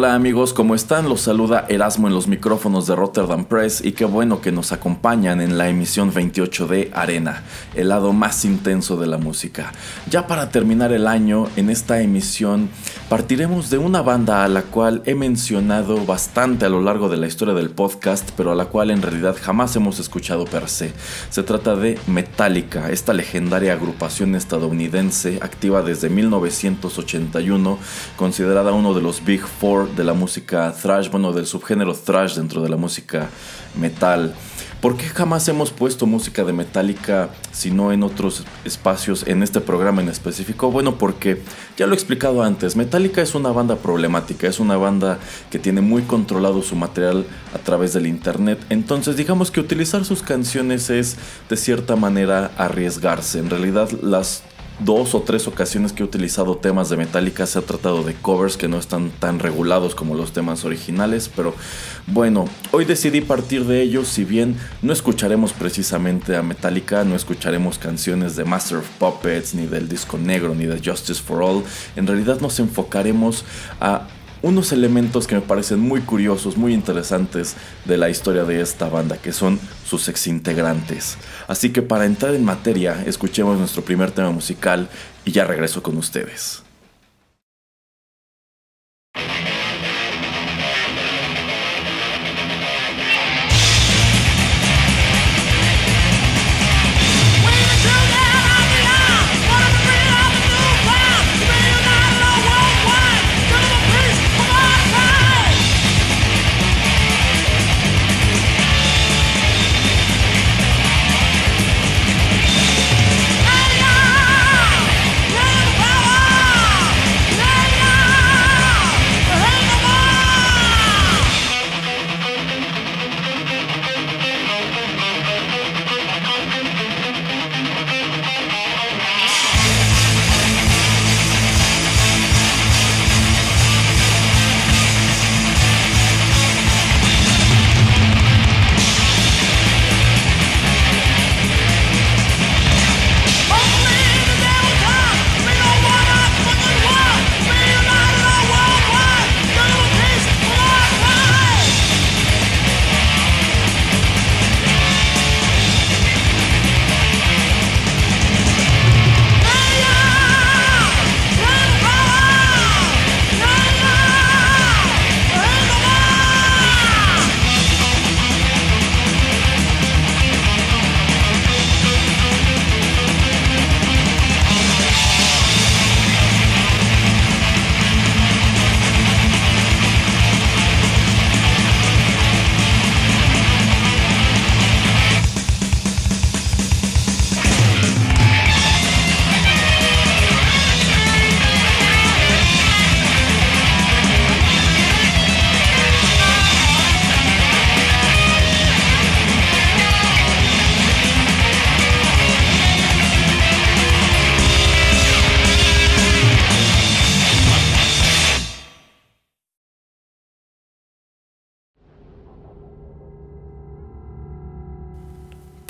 Hola amigos, ¿cómo están? Los saluda Erasmo en los micrófonos de Rotterdam Press y qué bueno que nos acompañan en la emisión 28 de Arena, el lado más intenso de la música. Ya para terminar el año, en esta emisión partiremos de una banda a la cual he mencionado bastante a lo largo de la historia del podcast, pero a la cual en realidad jamás hemos escuchado per se. Se trata de Metallica, esta legendaria agrupación estadounidense activa desde 1981, considerada uno de los Big Four de la música thrash, bueno, del subgénero thrash dentro de la música metal. ¿Por qué jamás hemos puesto música de Metallica si no en otros espacios, en este programa en específico? Bueno, porque ya lo he explicado antes, Metallica es una banda problemática, es una banda que tiene muy controlado su material a través del internet, entonces digamos que utilizar sus canciones es de cierta manera arriesgarse. En realidad las dos o tres ocasiones que he utilizado temas de Metallica se ha tratado de covers que no están tan regulados como los temas originales, pero bueno, hoy decidí partir de ellos, si bien no escucharemos precisamente a Metallica, no escucharemos canciones de Master of Puppets, ni del disco negro, ni de Justice for All, en realidad nos enfocaremos a unos elementos que me parecen muy curiosos, muy interesantes de la historia de esta banda, que son sus exintegrantes. Así que para entrar en materia, escuchemos nuestro primer tema musical y ya regreso con ustedes.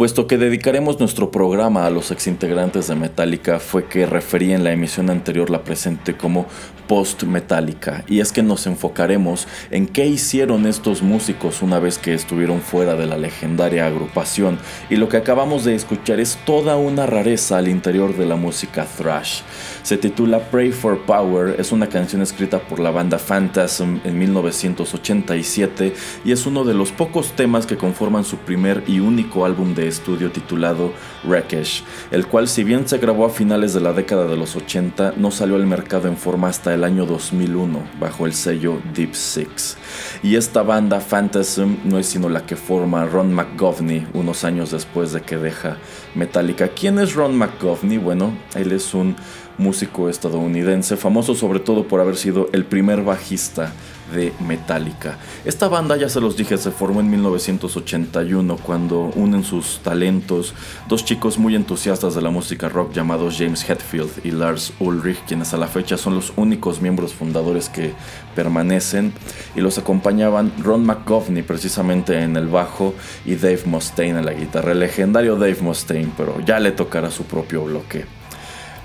Puesto que dedicaremos nuestro programa a los exintegrantes de Metallica, fue que referí en la emisión anterior la presente como post-Metallica, y es que nos enfocaremos en qué hicieron estos músicos una vez que estuvieron fuera de la legendaria agrupación, y lo que acabamos de escuchar es toda una rareza al interior de la música thrash. Se titula Pray for Power, es una canción escrita por la banda Phantasm en 1987 y es uno de los pocos temas que conforman su primer y único álbum de estudio titulado Wreckage, el cual si bien se grabó a finales de la década de los 80 no salió al mercado en forma hasta el el año 2001 bajo el sello Deep Six. Y esta banda Phantasm no es sino la que forma Ron McGovney unos años después de que deja Metallica. ¿Quién es Ron McGovney? Bueno, él es un músico estadounidense, famoso sobre todo por haber sido el primer bajista de Metallica. Esta banda, ya se los dije, se formó en 1981 cuando unen sus talentos dos chicos muy entusiastas de la música rock llamados James Hetfield y Lars Ulrich, quienes a la fecha son los únicos miembros fundadores que permanecen, y los acompañaban Ron McGovney precisamente en el bajo y Dave Mustaine en la guitarra, el legendario Dave Mustaine, pero ya le tocará su propio bloque.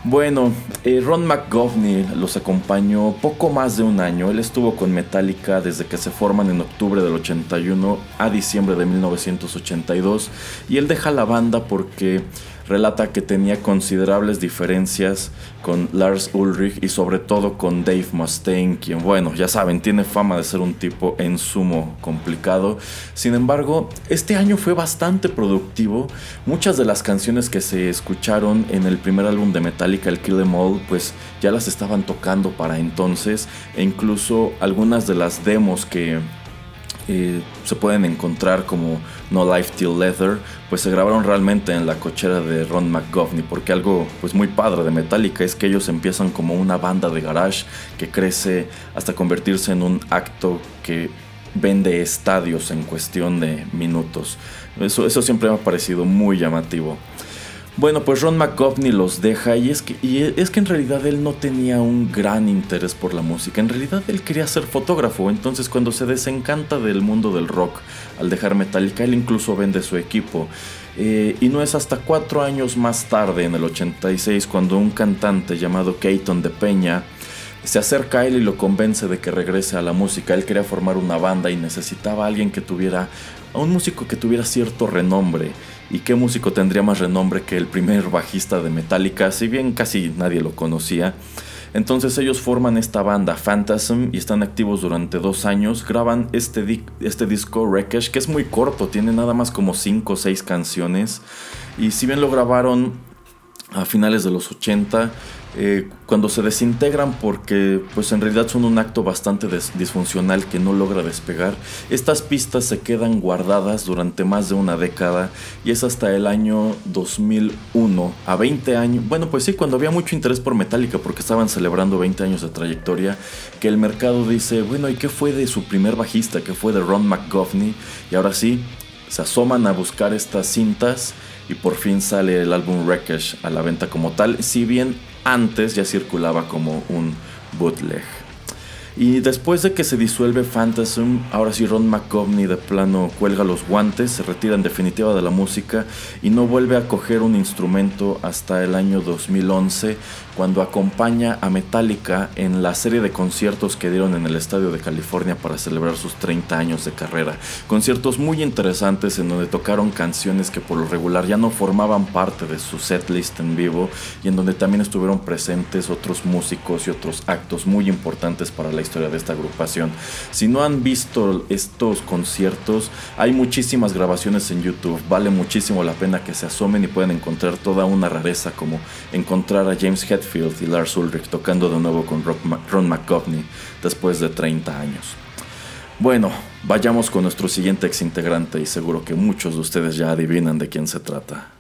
Bueno, eh, Ron McGovney los acompañó poco más de un año. Él estuvo con Metallica desde que se forman en octubre del 81 a diciembre de 1982 y él deja la banda porque relata que tenía considerables diferencias con Lars Ulrich y sobre todo con Dave Mustaine, quien bueno, ya saben, tiene fama de ser un tipo en sumo complicado. Sin embargo, este año fue bastante productivo. Muchas de las canciones que se escucharon en el primer álbum de Metallica, el Kill Em All, pues ya las estaban tocando para entonces e incluso algunas de las demos que eh, se pueden encontrar como No Life Till Leather, pues se grabaron realmente en la cochera de Ron McGovney, porque algo pues muy padre de Metallica es que ellos empiezan como una banda de garage que crece hasta convertirse en un acto que vende estadios en cuestión de minutos. Eso, eso siempre me ha parecido muy llamativo. Bueno, pues Ron McGovney los deja y es, que, es que en realidad él no tenía un gran interés por la música, en realidad él quería ser fotógrafo, entonces cuando se desencanta del mundo del rock al dejar Metallica, él incluso vende su equipo. Eh, y no es hasta cuatro años más tarde, en el 86, cuando un cantante llamado Keaton de Peña se acerca a él y lo convence de que regrese a la música. Él quería formar una banda y necesitaba a alguien que tuviera, a un músico que tuviera cierto renombre. ¿Y qué músico tendría más renombre que el primer bajista de Metallica? Si bien casi nadie lo conocía. Entonces ellos forman esta banda Phantasm y están activos durante dos años. Graban este, este disco Wreckage que es muy corto, tiene nada más como 5 o 6 canciones. Y si bien lo grabaron a finales de los 80, eh, cuando se desintegran porque pues en realidad son un acto bastante disfuncional que no logra despegar, estas pistas se quedan guardadas durante más de una década y es hasta el año 2001, a 20 años, bueno pues sí, cuando había mucho interés por Metallica porque estaban celebrando 20 años de trayectoria, que el mercado dice, bueno, ¿y qué fue de su primer bajista? que fue de Ron McGovney? Y ahora sí, se asoman a buscar estas cintas y por fin sale el álbum Wreckage a la venta como tal, si bien antes ya circulaba como un bootleg. Y después de que se disuelve Phantasm, ahora sí Ron McGovney de plano cuelga los guantes, se retira en definitiva de la música y no vuelve a coger un instrumento hasta el año 2011 cuando acompaña a Metallica en la serie de conciertos que dieron en el Estadio de California para celebrar sus 30 años de carrera. Conciertos muy interesantes en donde tocaron canciones que por lo regular ya no formaban parte de su setlist en vivo y en donde también estuvieron presentes otros músicos y otros actos muy importantes para la historia de esta agrupación. Si no han visto estos conciertos, hay muchísimas grabaciones en YouTube. Vale muchísimo la pena que se asomen y pueden encontrar toda una rareza como encontrar a James Hetfield y Lars Ulrich tocando de nuevo con Ron McGovney después de 30 años. Bueno, vayamos con nuestro siguiente ex integrante y seguro que muchos de ustedes ya adivinan de quién se trata.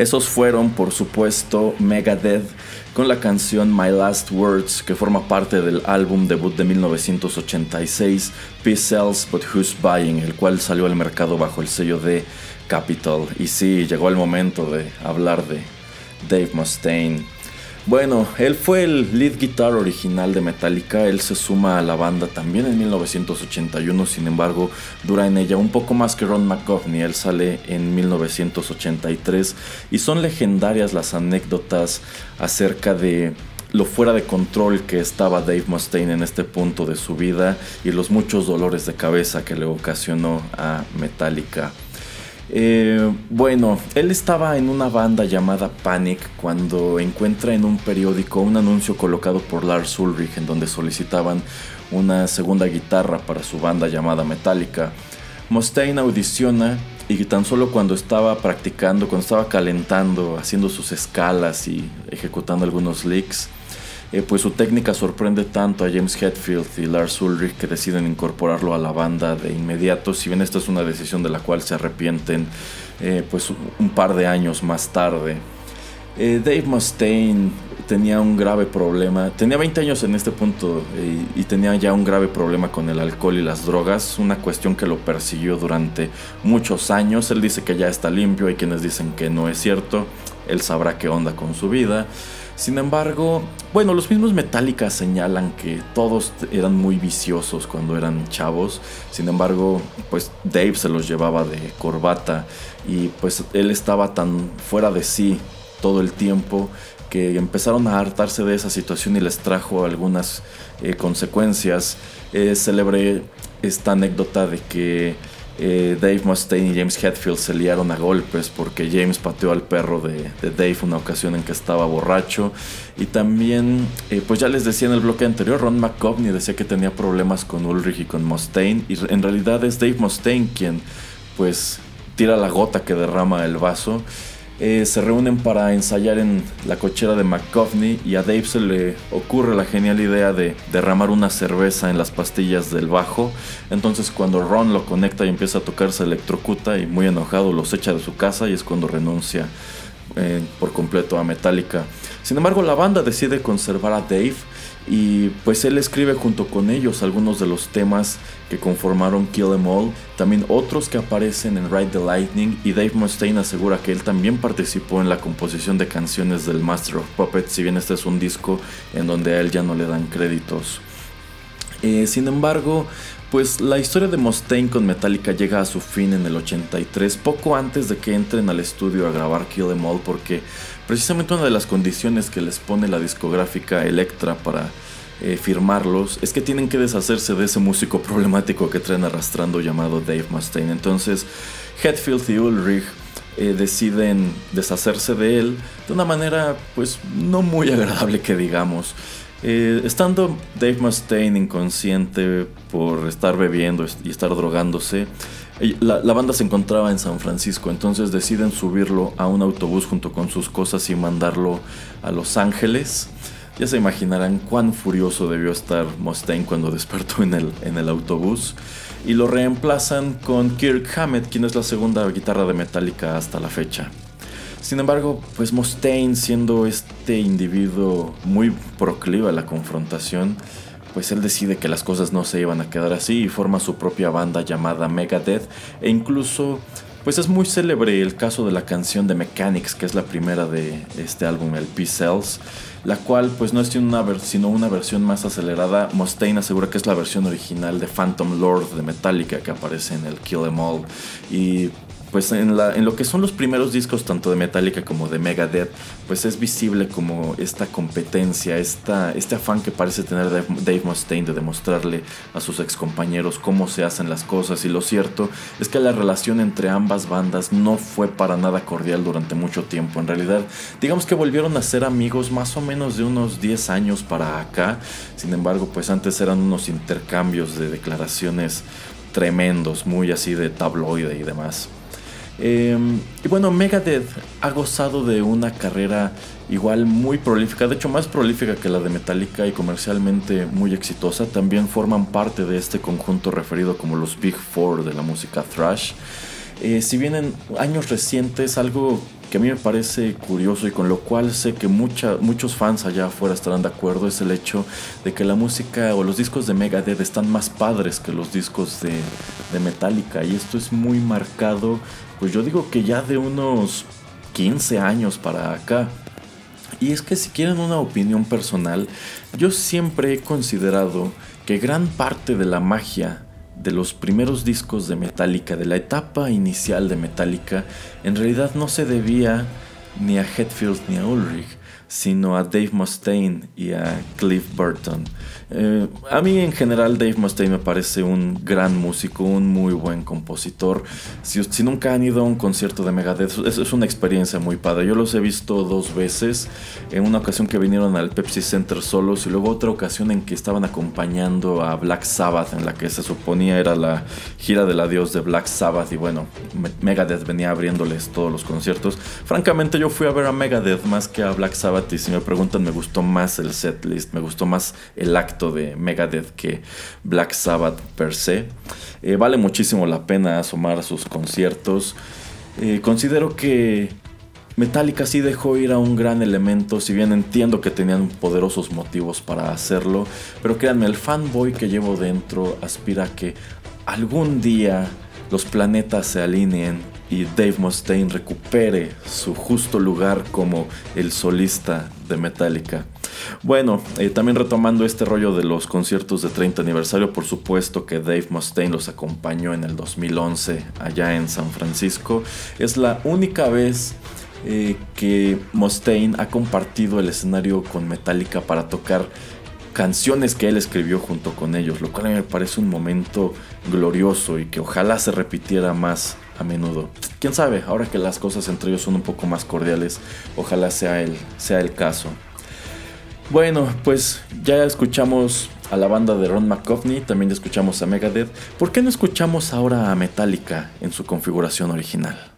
Esos fueron, por supuesto, Megadeth con la canción My Last Words, que forma parte del álbum debut de 1986, Peace Sells But Who's Buying, el cual salió al mercado bajo el sello de Capitol. Y sí, llegó el momento de hablar de Dave Mustaine. Bueno, él fue el lead guitar original de Metallica, él se suma a la banda también en 1981, sin embargo dura en ella un poco más que Ron McGovney, él sale en 1983 y son legendarias las anécdotas acerca de lo fuera de control que estaba Dave Mustaine en este punto de su vida y los muchos dolores de cabeza que le ocasionó a Metallica. Eh, bueno, él estaba en una banda llamada Panic cuando encuentra en un periódico un anuncio colocado por Lars Ulrich en donde solicitaban una segunda guitarra para su banda llamada Metallica. Mustaine audiciona y tan solo cuando estaba practicando, cuando estaba calentando, haciendo sus escalas y ejecutando algunos licks, eh, pues su técnica sorprende tanto a James Hetfield y Lars Ulrich que deciden incorporarlo a la banda de inmediato, si bien esta es una decisión de la cual se arrepienten eh, pues un par de años más tarde. Eh, Dave Mustaine tenía un grave problema, tenía 20 años en este punto y, y, tenía ya un grave problema con el alcohol y las drogas, una cuestión que lo persiguió durante muchos años. Él dice que ya está limpio, hay quienes dicen que no es cierto, él sabrá qué onda con su vida. Sin embargo, bueno, los mismos Metallica señalan que todos eran muy viciosos cuando eran chavos. Sin embargo, pues Dave se los llevaba de corbata y pues él estaba tan fuera de sí todo el tiempo que empezaron a hartarse de esa situación y les trajo algunas eh, consecuencias. Eh, celebré esta anécdota de que eh, Dave Mustaine y James Hetfield se liaron a golpes porque James pateó al perro de, Dave una ocasión en que estaba borracho. Y también, eh, pues ya les decía en el bloque anterior, Ron McGovney decía que tenía problemas con Ulrich y con Mustaine. Y en realidad es Dave Mustaine quien, pues, tira la gota que derrama el vaso. Eh, se reúnen para ensayar en la cochera de McCovney y a Dave se le ocurre la genial idea de derramar una cerveza en las pastillas del bajo. Entonces cuando Ron lo conecta y empieza a tocar se electrocuta y muy enojado los echa de su casa y es cuando renuncia eh, por completo a Metallica. Sin embargo la banda decide conservar a Dave y pues él escribe junto con ellos algunos de los temas que conformaron Kill Em All, también otros que aparecen en Ride the Lightning y Dave Mustaine asegura que él también participó en la composición de canciones del Master of Puppets, si bien este es un disco en donde a él ya no le dan créditos. Eh, sin embargo, pues la historia de Mustaine con Metallica llega a su fin en el 83, poco antes de que entren al estudio a grabar Kill Em All, porque precisamente una de las condiciones que les pone la discográfica Electra para eh, firmarlos es que tienen que deshacerse de ese músico problemático que traen arrastrando llamado Dave Mustaine. Entonces, Hetfield y Ulrich eh, deciden deshacerse de él de una manera, pues, no muy agradable que digamos. Eh, estando Dave Mustaine inconsciente por estar bebiendo y estar drogándose, la, banda se encontraba en San Francisco, entonces deciden subirlo a un autobús junto con sus cosas y mandarlo a Los Ángeles. Ya se imaginarán cuán furioso debió estar Mustaine cuando despertó en el, en el autobús. Y lo reemplazan con Kirk Hammett, quien es la segunda guitarra de Metallica hasta la fecha. Sin embargo, pues Mustaine, siendo este individuo muy proclive a la confrontación, pues él decide que las cosas no se iban a quedar así y forma su propia banda llamada Megadeth e incluso pues es muy célebre el caso de la canción de Mechanics, que es la primera de este álbum, el P-Cells, la cual pues no es sino una versión más acelerada. Mustaine asegura que es la versión original de Phantom Lord de Metallica que aparece en el Kill Em All. Y pues en, la, lo que son los primeros discos tanto de Metallica como de Megadeth, pues es visible como esta competencia, esta, este afán que parece tener Dave Mustaine de demostrarle a sus ex compañeros cómo se hacen las cosas. Y lo cierto es que la relación entre ambas bandas no fue para nada cordial durante mucho tiempo, en realidad digamos que volvieron a ser amigos más o menos de unos 10 años para acá, sin embargo pues antes eran unos intercambios de declaraciones tremendos, muy así de tabloide y demás. Em, y bueno, Megadeth ha gozado de una carrera igual muy prolífica, de hecho más prolífica que la de Metallica y comercialmente muy exitosa. También forman parte de este conjunto referido como los Big Four de la música thrash. Eh, si bien en años recientes algo que a mí me parece curioso y con lo cual sé que mucha, muchos fans allá afuera estarán de acuerdo es el hecho de que la música o los discos de Megadeth están más padres que los discos de, de Metallica y esto es muy marcado, pues yo digo que ya de unos 15 años para acá. Y es que si quieren una opinión personal, yo siempre he considerado que gran parte de la magia de los primeros discos de Metallica, de la etapa inicial de Metallica, en realidad no se debía ni a Hetfield ni a Ulrich, sino a Dave Mustaine y a Cliff Burton. Eh, a mí en general Dave Mustaine me parece un gran músico, un muy buen compositor. Si, nunca han ido a un concierto de Megadeth, es, es, una experiencia muy padre. Yo los he visto dos veces. En una ocasión que vinieron al Pepsi Center solos y luego otra ocasión en que estaban acompañando a Black Sabbath, en la que se suponía era la gira del adiós de Black Sabbath. Y bueno, Megadeth venía abriéndoles todos los conciertos. Francamente yo fui a ver a Megadeth más que a Black Sabbath y si me preguntan me gustó más el setlist, me gustó más el acto de Megadeth que Black Sabbath per se. Eh, vale muchísimo la pena asomar a sus conciertos. Eh, considero que Metallica sí dejó ir a un gran elemento, si bien entiendo que tenían poderosos motivos para hacerlo, pero créanme, el fanboy que llevo dentro aspira a que algún día los planetas se alineen y Dave Mustaine recupere su justo lugar como el solista de Metallica. Bueno, eh, también retomando este rollo de los conciertos de 30 aniversario, por supuesto que Dave Mustaine los acompañó en el 2011 allá en San Francisco. Es la única vez eh, que Mustaine ha compartido el escenario con Metallica para tocar canciones que él escribió junto con ellos, lo cual me parece un momento glorioso y que ojalá se repitiera más a menudo. Quién sabe, ahora que las cosas entre ellos son un poco más cordiales, ojalá sea el, sea el caso. Bueno, pues ya escuchamos a la banda de Ron McCovney, también escuchamos a Megadeth. ¿Por qué no escuchamos ahora a Metallica en su configuración original?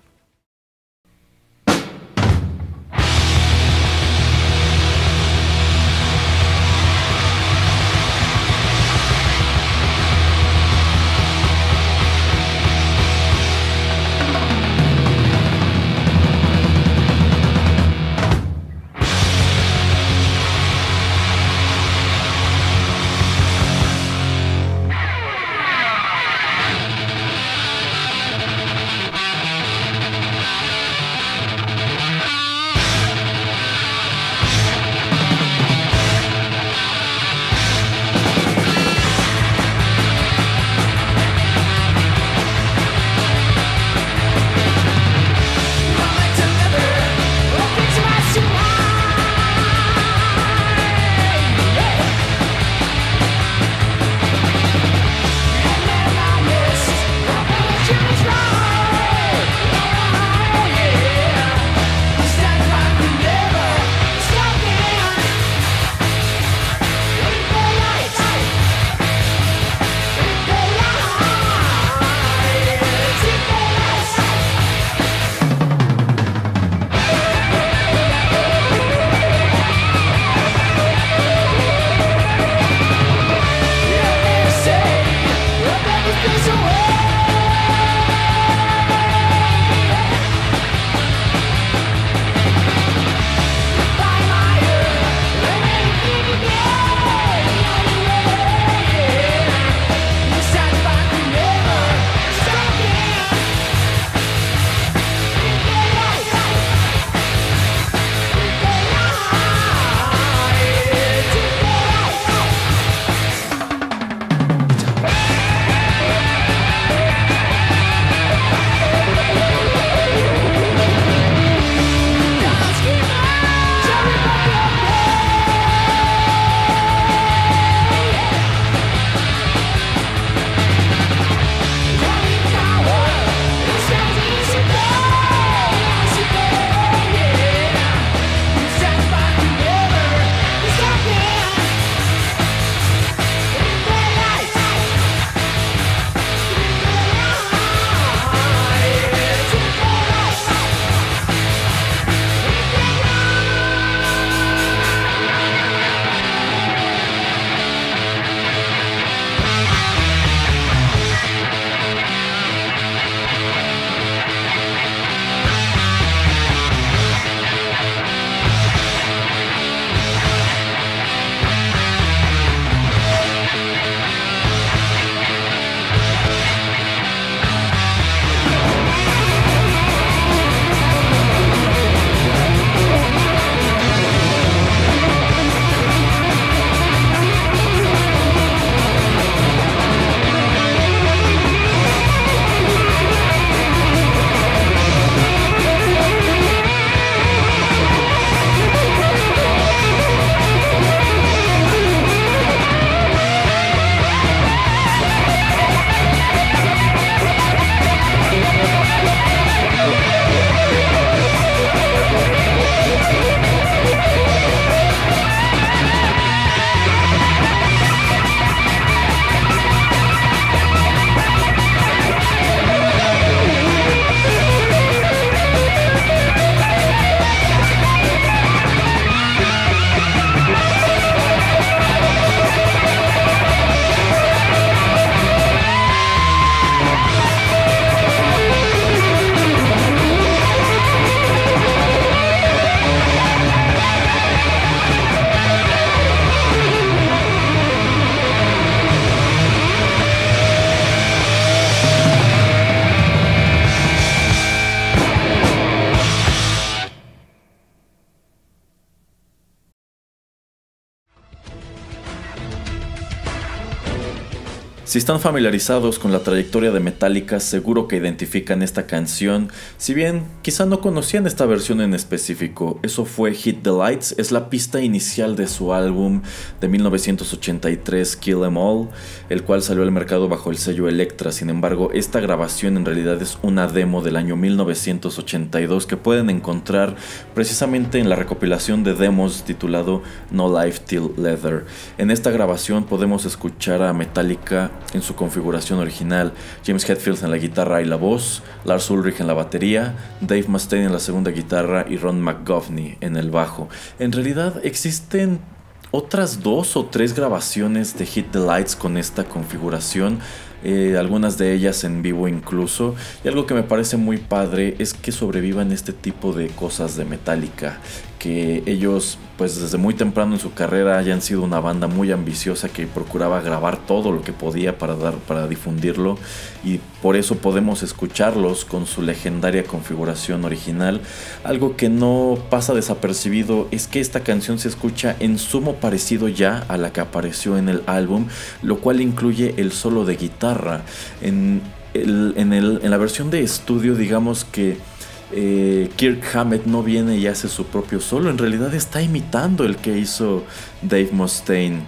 Si están familiarizados con la trayectoria de Metallica, seguro que identifican esta canción, si bien quizá no conocían esta versión en específico. Eso fue Hit the Lights, es la pista inicial de su álbum de 1983 Kill Em All, el cual salió al mercado bajo el sello Elektra. Sin embargo, esta grabación en realidad es una demo del año 1982 que pueden encontrar precisamente en la recopilación de demos titulado No Life Till Leather. En esta grabación podemos escuchar a Metallica en su configuración original, James Hetfield en la guitarra y la voz, Lars Ulrich en la batería, Dave Mustaine en la segunda guitarra y Ron McGovney en el bajo. En realidad existen otras dos o tres grabaciones de Hit the Lights con esta configuración. Eh, algunas de ellas en vivo incluso. Y algo que me parece muy padre es que sobrevivan este tipo de cosas de Metallica. Que ellos pues desde muy temprano en su carrera hayan sido una banda muy ambiciosa que procuraba grabar todo lo que podía para dar para difundirlo y por eso podemos escucharlos con su legendaria configuración original. Algo que no pasa desapercibido es que esta canción se escucha en sumo parecido ya a la que apareció en el álbum, lo cual incluye el solo de guitarra. En, en, el, en la versión de estudio digamos que eh, Kirk Hammett no viene y hace su propio solo, en realidad está imitando el que hizo Dave Mustaine.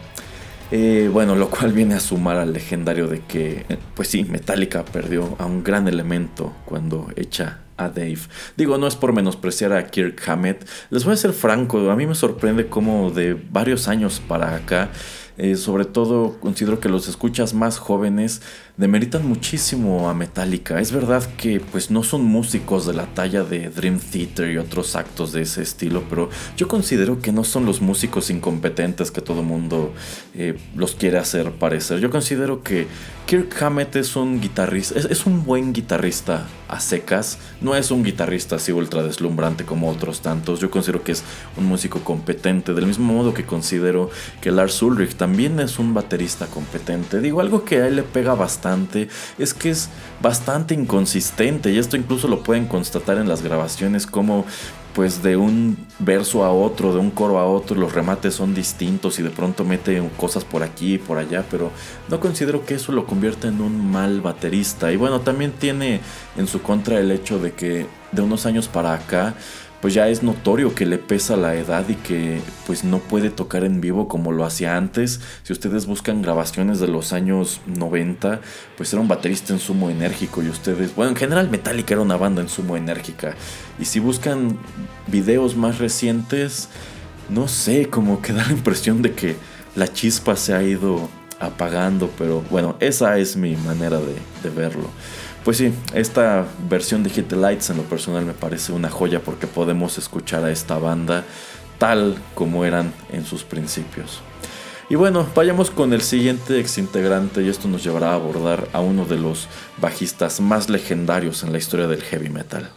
Eh, bueno, lo cual viene a sumar al legendario de que, eh, pues sí, Metallica perdió a un gran elemento cuando echa a Dave. Digo, no es por menospreciar a Kirk Hammett. Les voy a ser franco, a mí me sorprende cómo de varios años para acá eh, sobre todo considero que los escuchas más jóvenes demeritan muchísimo a Metallica. Es verdad que pues no son músicos de la talla de Dream Theater y otros actos de ese estilo, pero yo considero que no son los músicos incompetentes que todo mundo eh, los quiere hacer parecer. Yo considero que Kirk Hammett es un guitarrista, es, un buen guitarrista a secas, no es un guitarrista así ultra deslumbrante como otros tantos. Yo considero que es un músico competente, del mismo modo que considero que Lars Ulrich también es un baterista competente. Digo, algo que a él le pega bastante es que es bastante inconsistente y esto incluso lo pueden constatar en las grabaciones como pues de un verso a otro, de un coro a otro, los remates son distintos y de pronto mete cosas por aquí y por allá, pero no considero que eso lo convierta en un mal baterista. Y bueno, también tiene en su contra el hecho de que de unos años para acá pues ya es notorio que le pesa la edad y que pues no puede tocar en vivo como lo hacía antes. Si ustedes buscan grabaciones de los años 90, pues era un baterista en sumo enérgico y ustedes, bueno, en general Metallica era una banda en sumo enérgica. Y si buscan videos más recientes, no sé, como que da la impresión de que la chispa se ha ido apagando, pero bueno, esa es mi manera de, de verlo. Pues sí, esta versión de Hit the Lights en lo personal me parece una joya porque podemos escuchar a esta banda tal como eran en sus principios. Y bueno, vayamos con el siguiente ex integrante y esto nos llevará a abordar a uno de los bajistas más legendarios en la historia del heavy metal.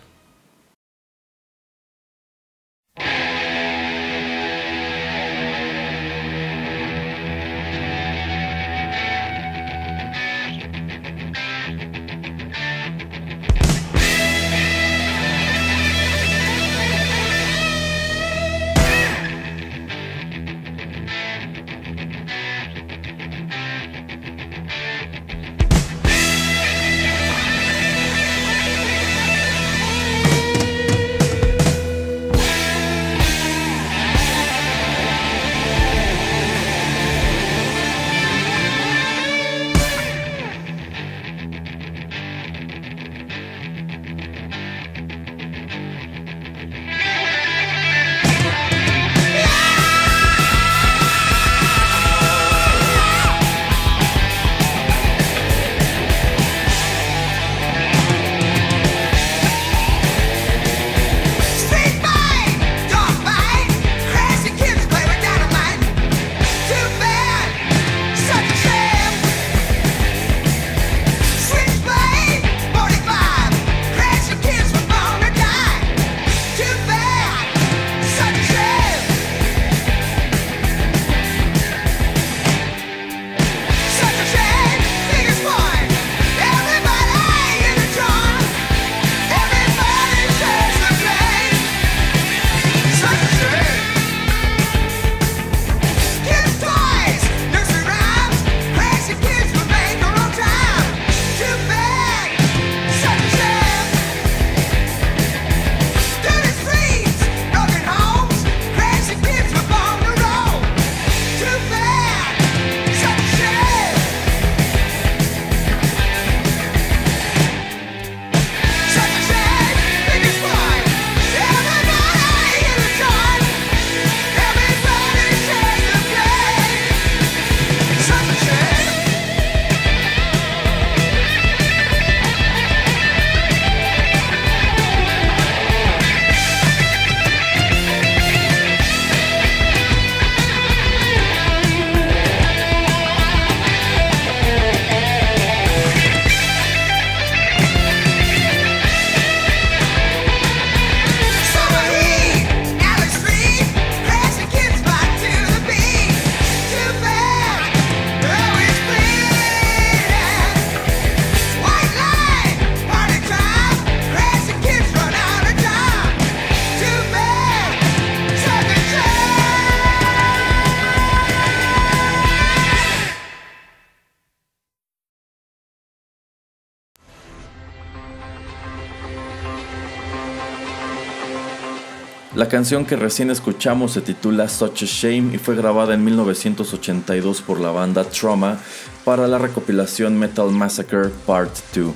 La canción que recién escuchamos se titula Such a Shame y fue grabada en 1982 por la banda Trauma para la recopilación Metal Massacre Part 2.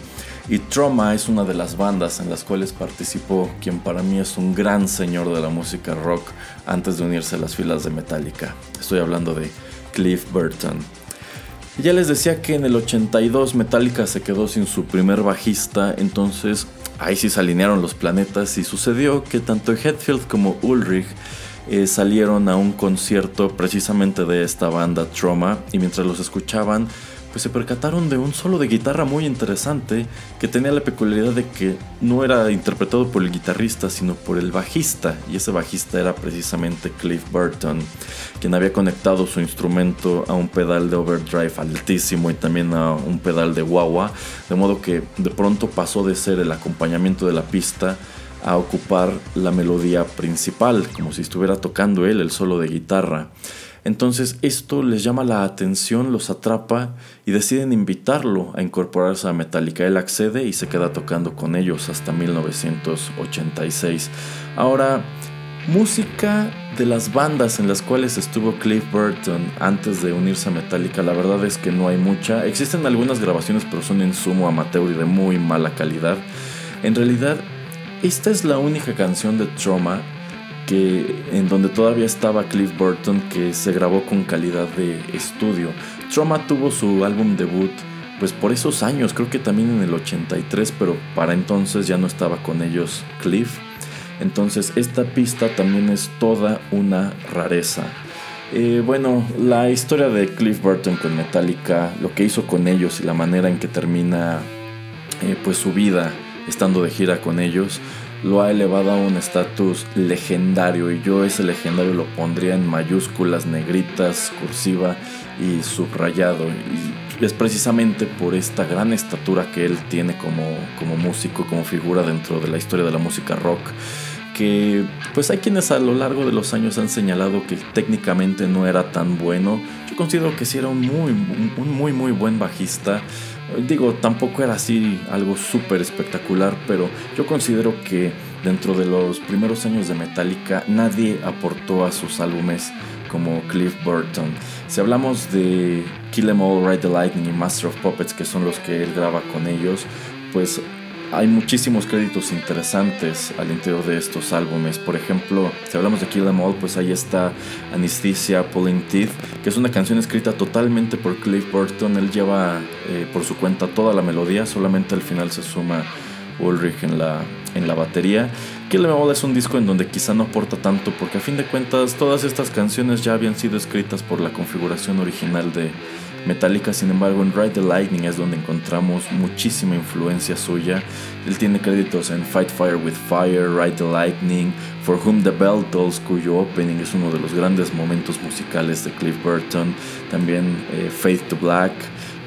Y Trauma es una de las bandas en las cuales participó quien para mí es un gran señor de la música rock antes de unirse a las filas de Metallica. Estoy hablando de Cliff Burton. ya les decía que en el 82 Metallica se quedó sin su primer bajista, entonces ahí sí se alinearon los planetas y sucedió que tanto Hetfield como Ulrich eh, salieron a un concierto precisamente de esta banda Trauma y mientras los escuchaban pues se percataron de un solo de guitarra muy interesante que tenía la peculiaridad de que no era interpretado por el guitarrista, sino por el bajista, y ese bajista era precisamente Cliff Burton, quien había conectado su instrumento a un pedal de overdrive altísimo y también a un pedal de guagua, de modo que de pronto pasó de ser el acompañamiento de la pista a ocupar la melodía principal, como si estuviera tocando él el solo de guitarra. Entonces esto les llama la atención, los atrapa y deciden invitarlo a incorporarse a Metallica. Él accede y se queda tocando con ellos hasta 1986. Ahora, música de las bandas en las cuales estuvo Cliff Burton antes de unirse a Metallica, la verdad es que no hay mucha. Existen algunas grabaciones, pero son en sumo amateur y de muy mala calidad. En realidad, esta es la única canción de Trauma en donde todavía estaba Cliff Burton que se grabó con calidad de estudio. Trauma tuvo su álbum debut pues por esos años, creo que también en el 83, pero para entonces ya no estaba con ellos Cliff. Entonces esta pista también es toda una rareza. Eh, bueno, la historia de Cliff Burton con Metallica, lo que hizo con ellos y la manera en que termina eh, pues su vida estando de gira con ellos, lo ha elevado a un estatus legendario y yo ese legendario lo pondría en mayúsculas, negritas, cursiva y subrayado. Y es precisamente por esta gran estatura que él tiene como, como músico, como figura dentro de la historia de la música rock que pues hay quienes a lo largo de los años han señalado que técnicamente no era tan bueno. Yo considero que sí era un muy, un muy, muy buen bajista. Digo, tampoco era así algo súper espectacular, pero yo considero que dentro de los primeros años de Metallica nadie aportó a sus álbumes como Cliff Burton. Si hablamos de Kill Em All, Ride the Lightning y Master of Puppets, que son los que él graba con ellos, pues hay muchísimos créditos interesantes al interior de estos álbumes. Por ejemplo, si hablamos de Kill Em All, pues ahí está Anesthesia Pulling Teeth, que es una canción escrita totalmente por Cliff Burton. Él lleva eh, por su cuenta toda la melodía, solamente al final se suma Ulrich en la, en la batería. Kill Em All es un disco en donde quizá no aporta tanto, porque a fin de cuentas todas estas canciones ya habían sido escritas por la configuración original de Metallica, sin embargo, en Ride the Lightning es donde encontramos muchísima influencia suya. Él tiene créditos en Fight Fire with Fire, Ride the Lightning, For Whom the Bell Tolls, cuyo opening es uno de los grandes momentos musicales de Cliff Burton. También eh, Faith to Black,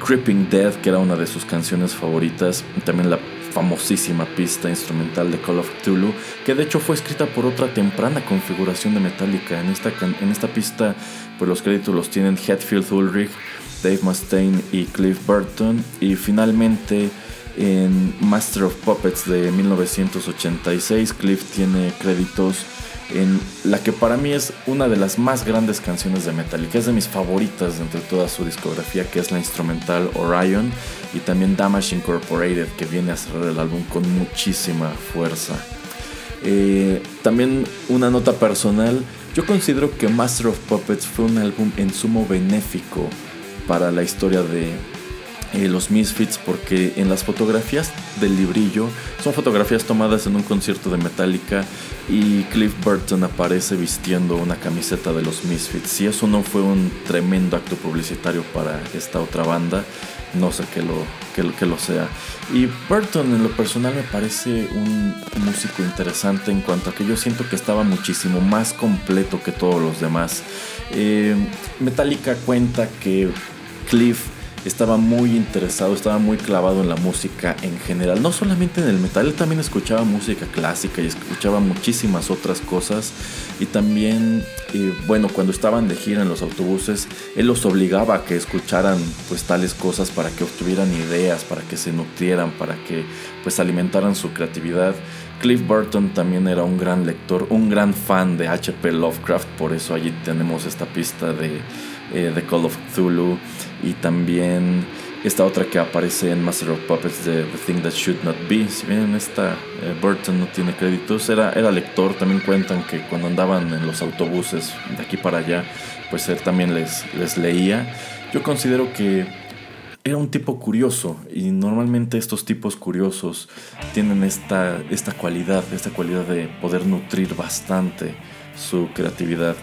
Creeping Death, que era una de sus canciones favoritas. también la famosísima pista instrumental de Call of Cthulhu, que de hecho fue escrita por otra temprana configuración de Metallica. En esta, en esta pista, pues los créditos los tienen Hetfield Ulrich, Dave Mustaine y Cliff Burton. Y finalmente en Master of Puppets de 1986, Cliff tiene créditos en la que para mí es una de las más grandes canciones de Metallica, es de mis favoritas entre toda su discografía, que es la instrumental Orion y también Damage Incorporated, que viene a cerrar el álbum con muchísima fuerza. Eh, también una nota personal, yo considero que Master of Puppets fue un álbum en sumo benéfico para la historia de eh, los Misfits porque en las fotografías del librillo son fotografías tomadas en un concierto de Metallica y Cliff Burton aparece vistiendo una camiseta de los Misfits. Y eso no fue un tremendo acto publicitario para esta otra banda, no sé que lo, que, que lo sea. Y Burton en lo personal me parece un músico interesante en cuanto a que yo siento que estaba muchísimo más completo que todos los demás. Eh, Metallica cuenta que Cliff estaba muy interesado, estaba muy clavado en la música en general, no solamente en el metal, él también escuchaba música clásica y escuchaba muchísimas otras cosas y también, eh, bueno, cuando estaban de gira en los autobuses, él los obligaba a que escucharan pues tales cosas para que obtuvieran ideas, para que se nutrieran, para que pues alimentaran su creatividad Cliff Burton también era un gran lector, un gran fan de H.P. Lovecraft, por eso allí tenemos esta pista de eh, The Call of Cthulhu y también esta otra que aparece en Master of Puppets The Thing That Should Not Be. Si bien esta eh, Burton no tiene créditos, era, era lector. También cuentan que cuando andaban en los autobuses de aquí para allá, pues él también les, les leía. Yo considero que era un tipo curioso y normalmente estos tipos curiosos tienen esta, esta cualidad, esta cualidad de poder nutrir bastante su creatividad.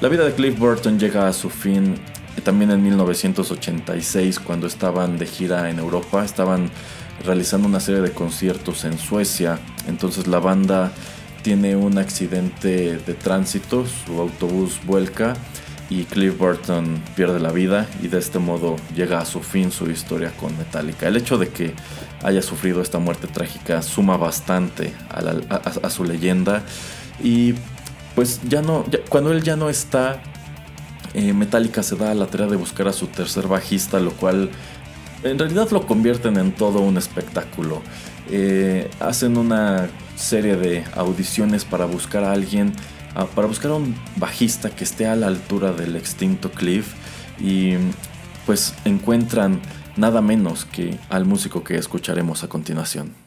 La vida de Cliff Burton llega a su fin también en 1986 cuando estaban de gira en Europa, estaban realizando una serie de conciertos en Suecia, entonces la banda tiene un accidente de tránsito, su autobús vuelca y Cliff Burton pierde la vida y de este modo llega a su fin su historia con Metallica. El hecho de que haya sufrido esta muerte trágica suma bastante a, su leyenda y pues ya no, cuando él ya no está, eh, Metallica se da a la tarea de buscar a su tercer bajista, lo cual en realidad lo convierten en todo un espectáculo. Eh, hacen una serie de audiciones para buscar a alguien para buscar a un bajista que esté a la altura del extinto Cliff y pues encuentran nada menos que al músico que escucharemos a continuación.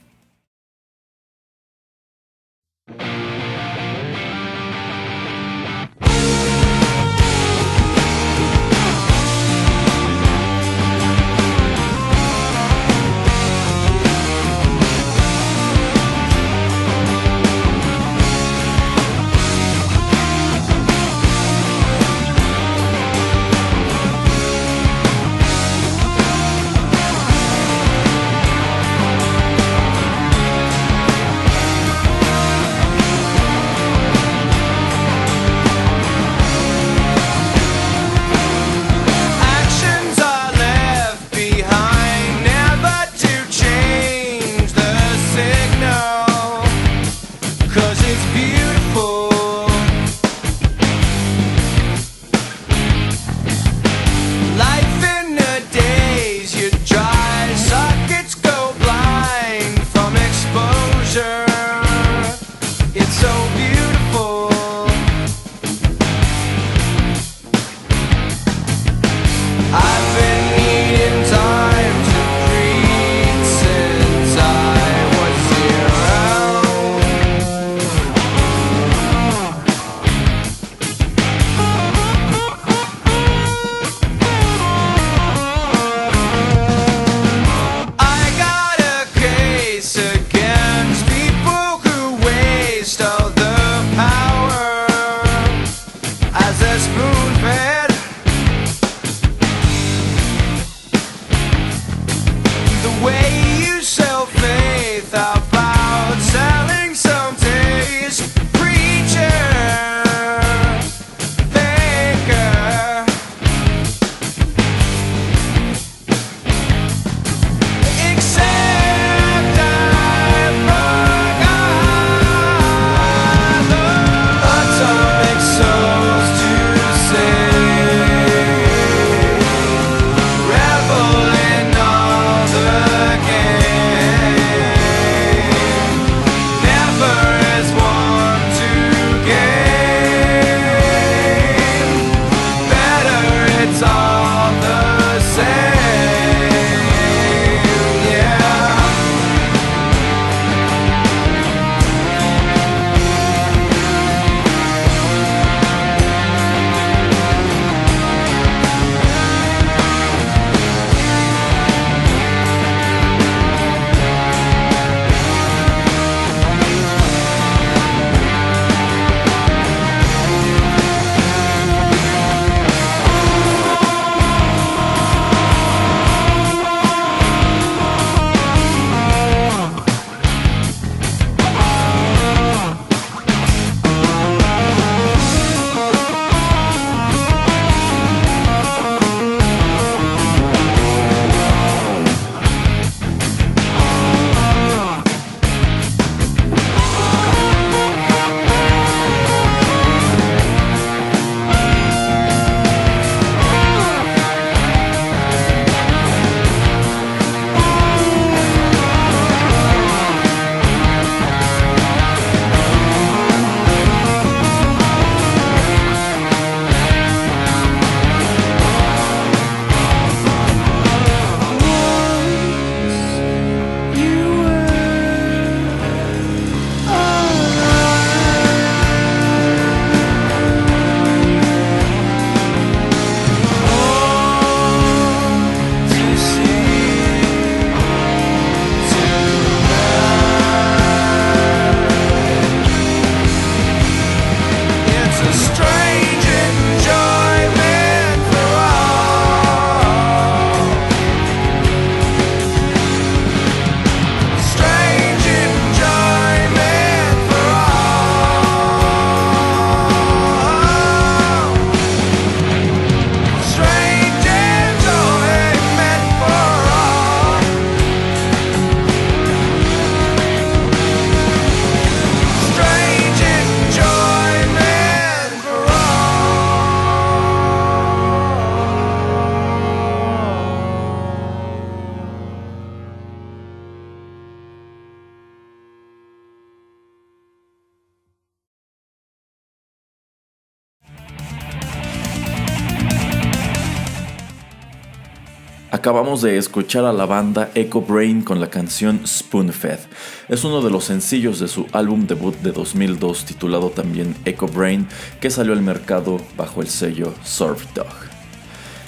Acabamos de escuchar a la banda Echo Brain con la canción Spoonfed. Es uno de los sencillos de su álbum debut de 2002 titulado también Echo Brain que salió al mercado bajo el sello Surf Dog.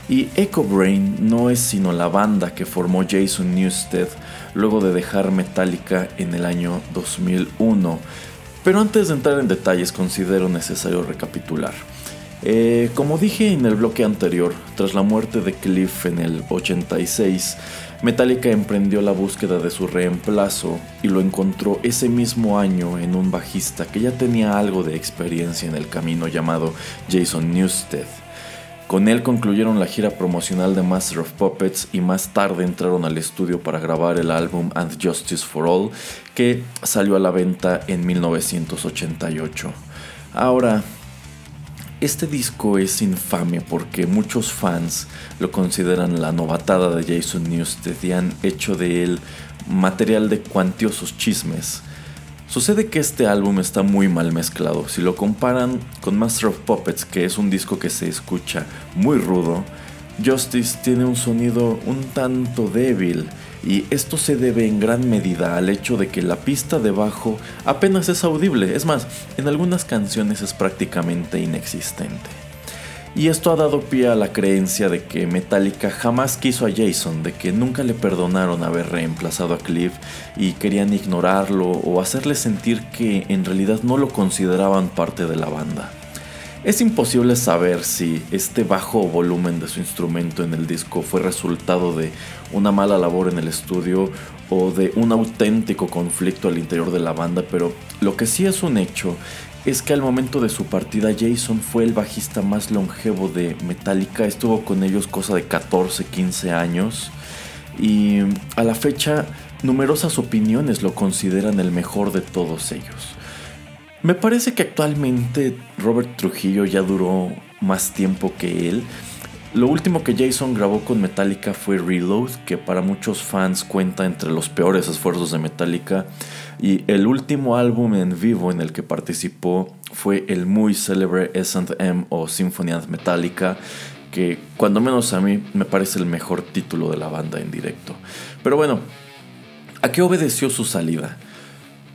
Y Echo Brain no es sino la banda que formó Jason Newsted luego de dejar Metallica en el año 2001. Pero antes de entrar en detalles considero necesario recapitular. Eh, como dije en el bloque anterior, tras la muerte de Cliff en el 86, Metallica emprendió la búsqueda de su reemplazo y lo encontró ese mismo año en un bajista que ya tenía algo de experiencia en el camino llamado Jason Newsted. Con él concluyeron la gira promocional de Master of Puppets y más tarde entraron al estudio para grabar el álbum And Justice for All, que salió a la venta en 1988. Ahora, este disco es infame porque muchos fans lo consideran la novatada de Jason Newsted y han hecho de él material de cuantiosos chismes. Sucede que este álbum está muy mal mezclado. Si lo comparan con Master of Puppets, que es un disco que se escucha muy rudo, Justice tiene un sonido un tanto débil y esto se debe en gran medida al hecho de que la pista de bajo apenas es audible, es más, en algunas canciones es prácticamente inexistente. Y esto ha dado pie a la creencia de que Metallica jamás quiso a Jason, de que nunca le perdonaron haber reemplazado a Cliff y querían ignorarlo o hacerle sentir que en realidad no lo consideraban parte de la banda. Es imposible saber si este bajo volumen de su instrumento en el disco fue resultado de una mala labor en el estudio o de un auténtico conflicto al interior de la banda, pero lo que sí es un hecho es que al momento de su partida Jason fue el bajista más longevo de Metallica, estuvo con ellos cosa de 14, 15 años y a la fecha numerosas opiniones lo consideran el mejor de todos ellos. Me parece que actualmente Robert Trujillo ya duró más tiempo que él. Lo último que Jason grabó con Metallica fue Reload, que para muchos fans cuenta entre los peores esfuerzos de Metallica. Y el último álbum en vivo en el que participó fue el muy célebre S&M o Symphony Metallica, que cuando menos a mí me parece el mejor título de la banda en directo. Pero bueno, ¿a qué obedeció su salida?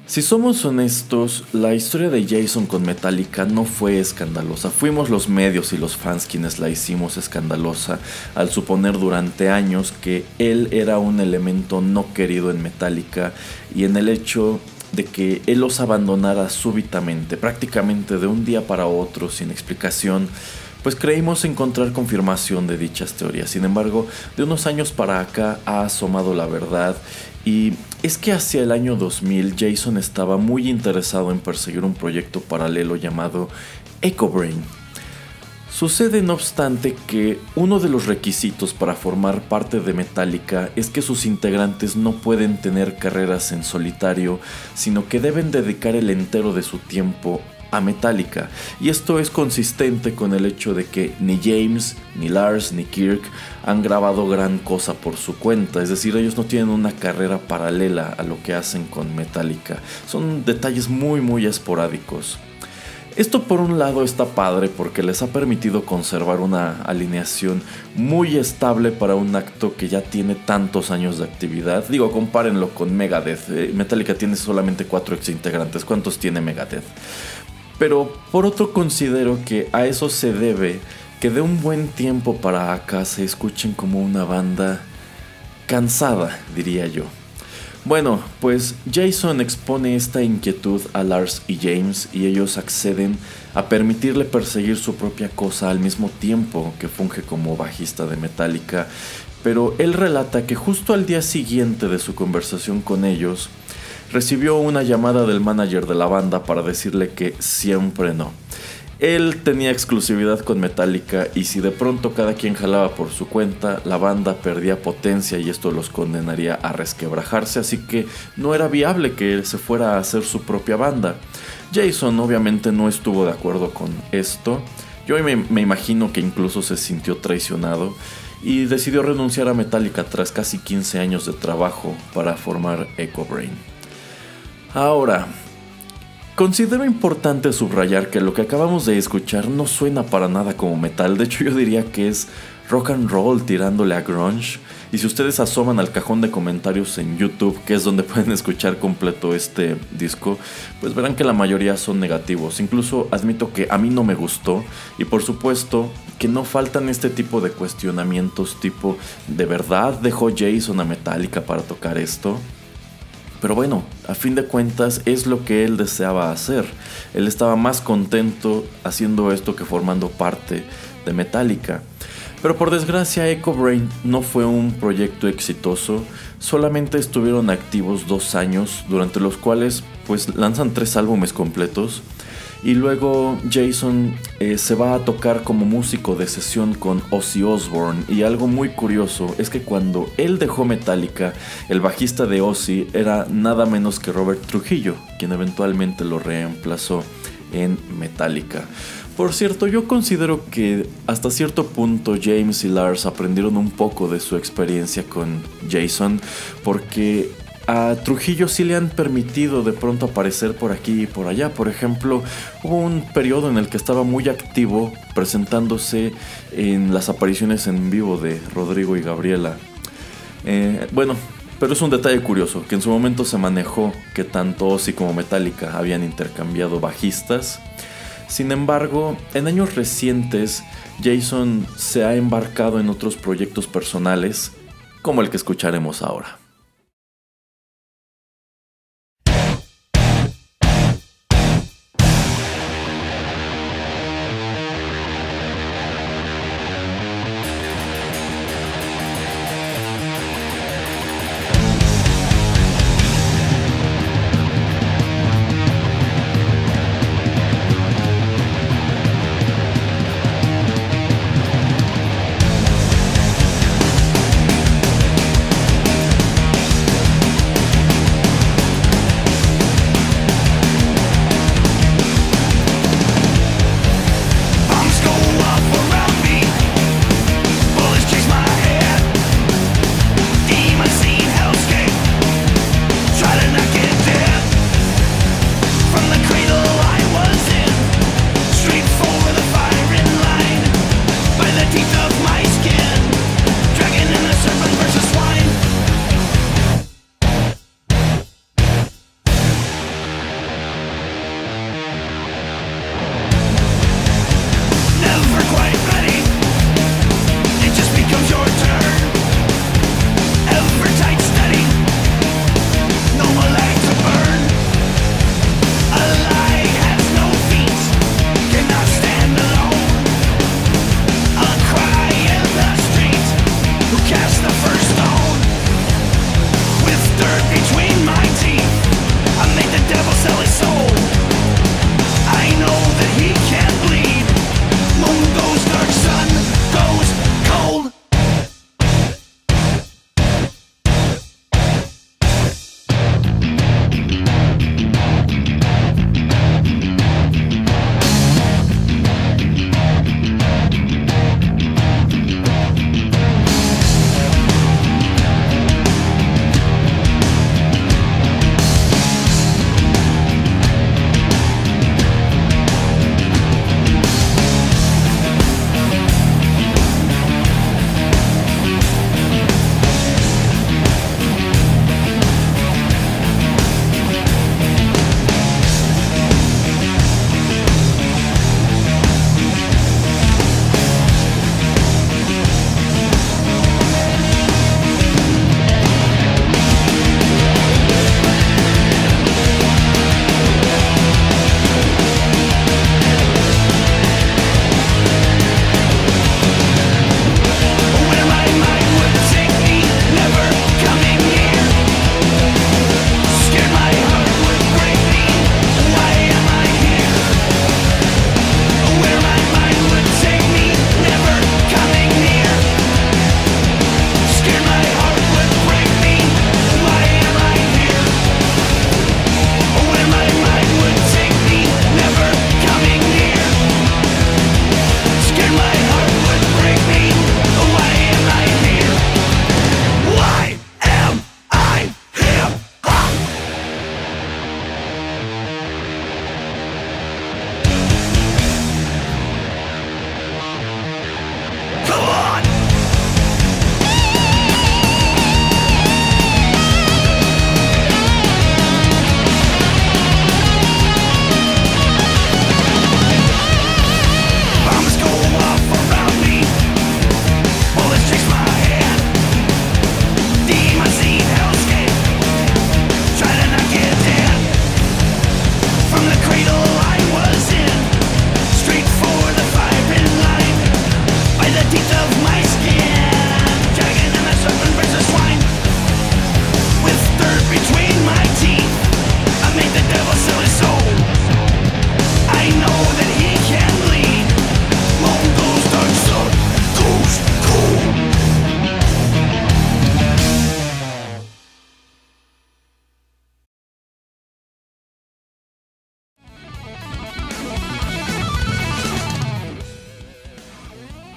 Si somos honestos, la historia de Jason con Metallica no fue escandalosa. Fuimos los medios y los fans quienes la hicimos escandalosa al suponer durante años que él era un elemento no querido en Metallica y en el hecho de que él los abandonara súbitamente, prácticamente de un día para otro, sin explicación, pues creímos encontrar confirmación de dichas teorías. Sin embargo, de unos años para acá ha asomado la verdad y es que hacia el año 2000 Jason estaba muy interesado en perseguir un proyecto paralelo llamado EcoBrain. Sucede no obstante que uno de los requisitos para formar parte de Metallica es que sus integrantes no pueden tener carreras en solitario, sino que deben dedicar el entero de su tiempo Metallica. Y esto es consistente con el hecho de que ni James, ni Lars, ni Kirk han grabado gran cosa por su cuenta. Es decir, ellos no tienen una carrera paralela a lo que hacen con Metallica. Son detalles muy muy esporádicos. Esto por un lado está padre porque les ha permitido conservar una alineación muy estable para un acto que ya tiene tantos años de actividad. Digo, compárenlo con Megadeth. Eh, Metallica tiene solamente cuatro ex integrantes. ¿Cuántos tiene Megadeth? Pero por otro considero que a eso se debe que de un buen tiempo para acá se escuchen como una banda cansada, diría yo. Bueno, pues Jason expone esta inquietud a Lars y James y ellos acceden a permitirle perseguir su propia cosa al mismo tiempo que funge como bajista de Metallica, pero él relata que justo al día siguiente de su conversación con ellos, recibió una llamada del manager de la banda para decirle que siempre no. Él tenía exclusividad con Metallica y si de pronto cada quien jalaba por su cuenta, la banda perdía potencia y esto los condenaría a resquebrajarse, así que no era viable que él se fuera a hacer su propia banda. Jason obviamente no estuvo de acuerdo con esto, yo me, imagino que incluso se sintió traicionado y decidió renunciar a Metallica tras casi 15 años de trabajo para formar Echo Brain. Ahora, Considero importante subrayar que lo que acabamos de escuchar no suena para nada como metal, de hecho yo diría que es rock and roll tirándole a grunge. Y si ustedes asoman al cajón de comentarios en YouTube, que es donde pueden escuchar completo este disco, pues verán que la mayoría son negativos. Incluso admito que a mí no me gustó y por supuesto que no faltan este tipo de cuestionamientos tipo, ¿de verdad dejó Jason a Metallica para tocar esto? Pero bueno, a fin de cuentas es lo que él deseaba hacer. Él estaba más contento haciendo esto que formando parte de Metallica. Pero por desgracia Echo Brain no fue un proyecto exitoso, solamente estuvieron activos dos años, durante los cuales pues lanzan tres álbumes completos y luego Jason eh, se va a tocar como músico de sesión con Ozzy Osbourne. Y algo muy curioso es que cuando él dejó Metallica, el bajista de Ozzy era nada menos que Robert Trujillo, quien eventualmente lo reemplazó en Metallica. Por cierto, yo considero que hasta cierto punto James y Lars aprendieron un poco de su experiencia con Jason, porque a Trujillo sí le han permitido de pronto aparecer por aquí y por allá. Por ejemplo, hubo un periodo en el que estaba muy activo presentándose en las apariciones en vivo de Rodrigo y Gabriela. Eh, bueno, pero es un detalle curioso, que en su momento se manejó que tanto Ozzy como Metallica habían intercambiado bajistas. Sin embargo, en años recientes, Jason se ha embarcado en otros proyectos personales, como el que escucharemos ahora.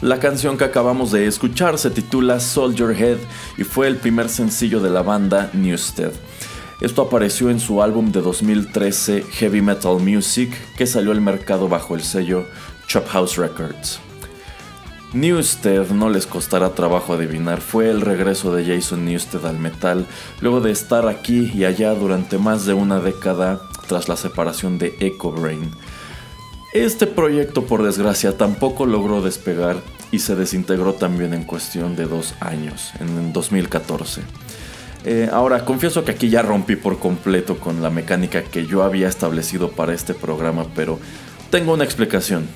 La canción que acabamos de escuchar se titula Soldier Head y fue el primer sencillo de la banda Newstead. Esto apareció en su álbum de 2013 Heavy Metal Music que salió al mercado bajo el sello Chop House Records. Newsted, no les costará trabajo adivinar, fue el regreso de Jason Newsted al metal luego de estar aquí y allá durante más de una década tras la separación de Echo Brain. Este proyecto por desgracia tampoco logró despegar y se desintegró también en cuestión de dos años, en 2014. Eh, ahora, confieso que aquí ya rompí por completo con la mecánica que yo había establecido para este programa, pero tengo una explicación.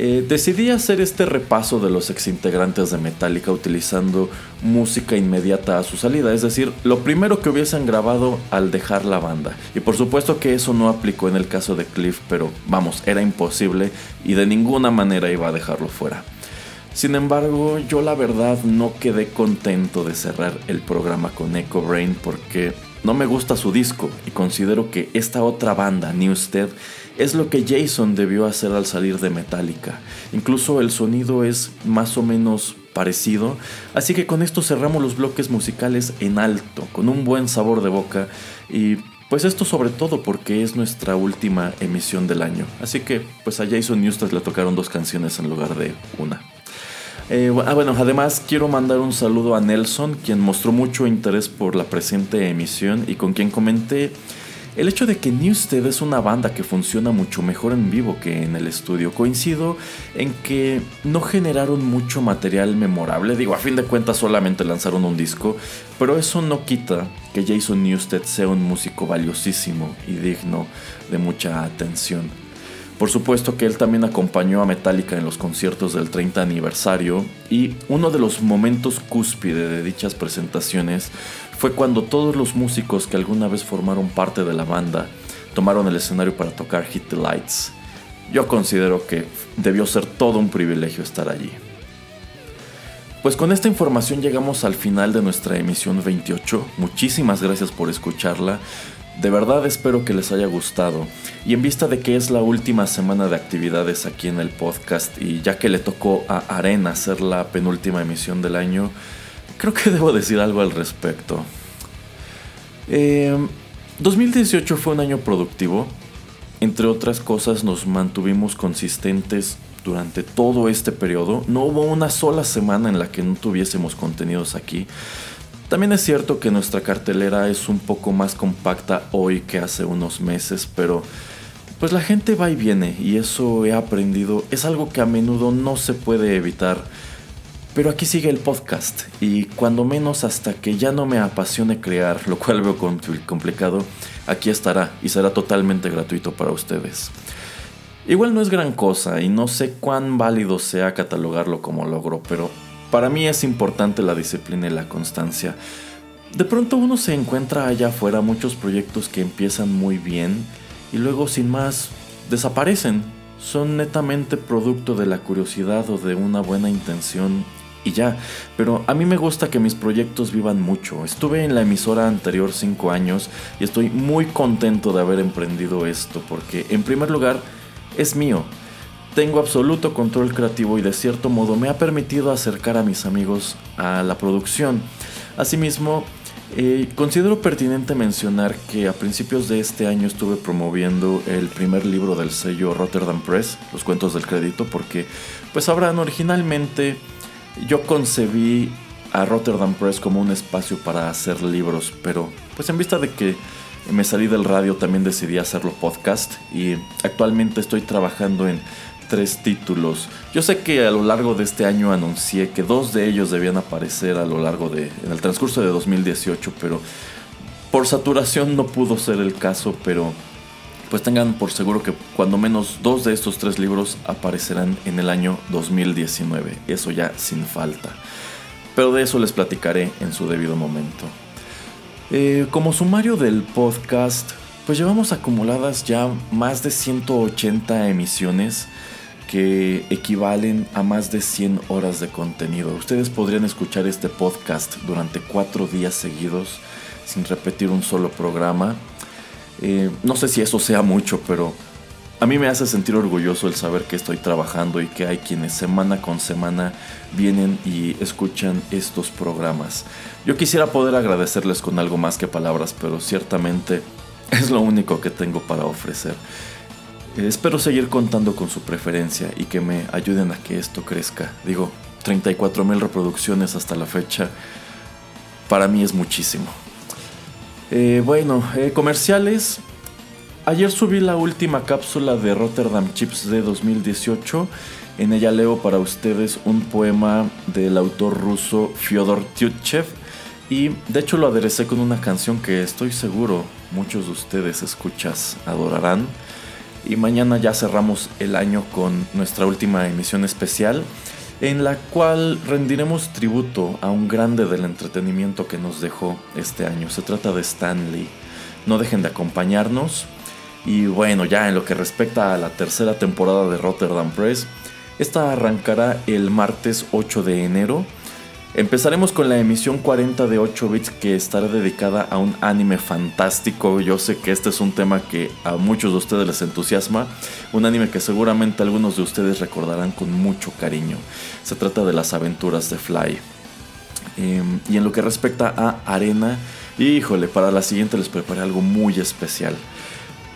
Eh, decidí hacer este repaso de los exintegrantes de Metallica utilizando música inmediata a su salida, es decir, lo primero que hubiesen grabado al dejar la banda. Y por supuesto que eso no aplicó en el caso de Cliff, pero vamos, era imposible y de ninguna manera iba a dejarlo fuera. Sin embargo, yo la verdad no quedé contento de cerrar el programa con Echo Brain porque no me gusta su disco y considero que esta otra banda, Newstead, es lo que Jason debió hacer al salir de Metallica. Incluso el sonido es más o menos parecido, así que con esto cerramos los bloques musicales en alto, con un buen sabor de boca y pues esto sobre todo porque es nuestra última emisión del año. Así que pues a Jason Newsted le tocaron dos canciones en lugar de una. Eh, ah, bueno, además quiero mandar un saludo a Nelson, quien mostró mucho interés por la presente emisión y con quien comenté el hecho de que Newsted es una banda que funciona mucho mejor en vivo que en el estudio, coincido en que no generaron mucho material memorable, digo, a fin de cuentas solamente lanzaron un disco, pero eso no quita que Jason Newsted sea un músico valiosísimo y digno de mucha atención. Por supuesto que él también acompañó a Metallica en los conciertos del 30 aniversario y uno de los momentos cúspide de dichas presentaciones fue cuando todos los músicos que alguna vez formaron parte de la banda tomaron el escenario para tocar Hit the Lights. Yo considero que debió ser todo un privilegio estar allí. Pues con esta información llegamos al final de nuestra emisión 28. Muchísimas gracias por escucharla. De verdad espero que les haya gustado. Y en vista de que es la última semana de actividades aquí en el podcast y ya que le tocó a Arena hacer la penúltima emisión del año, creo que debo decir algo al respecto. 2018 em, fue un año productivo. Entre otras cosas nos mantuvimos consistentes durante todo este periodo. No hubo una sola semana en la que no tuviésemos contenidos aquí. También es cierto que nuestra cartelera es un poco más compacta hoy que hace unos meses, pero pues la gente va y viene y eso he aprendido. Es algo que a menudo no se puede evitar pero aquí sigue el podcast y cuando menos hasta que ya no me apasione crear, lo cual veo complicado, aquí estará y será totalmente gratuito para ustedes. Igual no es gran cosa y no sé cuán válido sea catalogarlo como logro, pero para mí es importante la disciplina y la constancia. De pronto uno se encuentra allá afuera muchos proyectos que empiezan muy bien y luego sin más desaparecen. Son netamente producto de la curiosidad o de una buena intención y ya. Pero a mí me gusta que mis proyectos vivan mucho. Estuve en la emisora anterior 5 años y estoy muy contento de haber emprendido esto porque en primer lugar es mío. Tengo absoluto control creativo y de cierto modo me ha permitido acercar a mis amigos a la producción. Asimismo, eh, considero pertinente mencionar que a principios de este año estuve promoviendo el primer libro del sello Rotterdam Press, Los Cuentos del Crédito, porque pues sabrán, originalmente yo concebí a Rotterdam Press como un espacio para hacer libros, pero pues en vista de que me salí del radio también decidí hacerlo podcast y actualmente estoy trabajando en tres títulos. Yo sé que a lo largo de este año anuncié que dos de ellos debían aparecer a lo largo de en el transcurso de 2018, pero por saturación no pudo ser el caso, pero pues tengan por seguro que cuando menos dos de estos tres libros aparecerán en el año 2019, eso ya sin falta. Pero de eso les platicaré en su debido momento. Eh, como sumario del podcast, pues llevamos acumuladas ya más de 180 emisiones que equivalen a más de 100 horas de contenido. Ustedes podrían escuchar este podcast durante cuatro días seguidos sin repetir un solo programa eh, no sé si eso sea mucho, pero A mí me hace sentir orgulloso el saber que estoy trabajando y que hay quienes semana con semana vienen y escuchan estos programas. Yo quisiera poder agradecerles con algo más que palabras, pero ciertamente es lo único que tengo para ofrecer. Espero seguir contando con su preferencia y que me ayuden a que esto crezca. Digo, 34 mil reproducciones hasta la fecha, para mí es muchísimo. Eh, bueno, eh, comerciales. Ayer subí la última cápsula de Rotterdam Chips de 2018. En ella leo para ustedes un poema del autor ruso Fyodor Tyutchev. Y de hecho lo aderecé con una canción que estoy seguro muchos de ustedes escuchas adorarán. Y mañana ya cerramos el año con nuestra última emisión especial en la cual rendiremos tributo a un grande del entretenimiento que nos dejó este año. Se trata de Stanley. No dejen de acompañarnos. Y bueno, ya en lo que respecta a la tercera temporada de Rotterdam Press, esta arrancará el martes 8 de enero Empezaremos con la emisión 40 de 8 bits que estará dedicada a un anime fantástico. Yo sé que este es un tema que a muchos de ustedes les entusiasma. Un anime que seguramente algunos de ustedes recordarán con mucho cariño. Se trata de las aventuras de Fly. Em, y en lo que respecta a Arena, híjole, para la siguiente les preparé algo muy especial.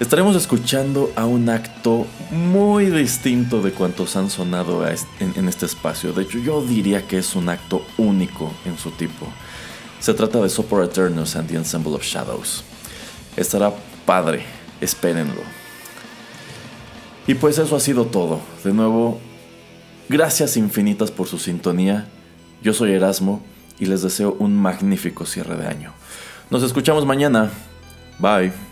Estaremos escuchando a un acto muy distinto de cuantos han sonado en, este espacio. De hecho, yo diría que es un acto único en su tipo. Se trata de Super Eternus and the Ensemble of Shadows. Estará padre, espérenlo. Y pues eso ha sido todo. De nuevo, gracias infinitas por su sintonía. Yo soy Erasmo y les deseo un magnífico cierre de año. Nos escuchamos mañana. Bye.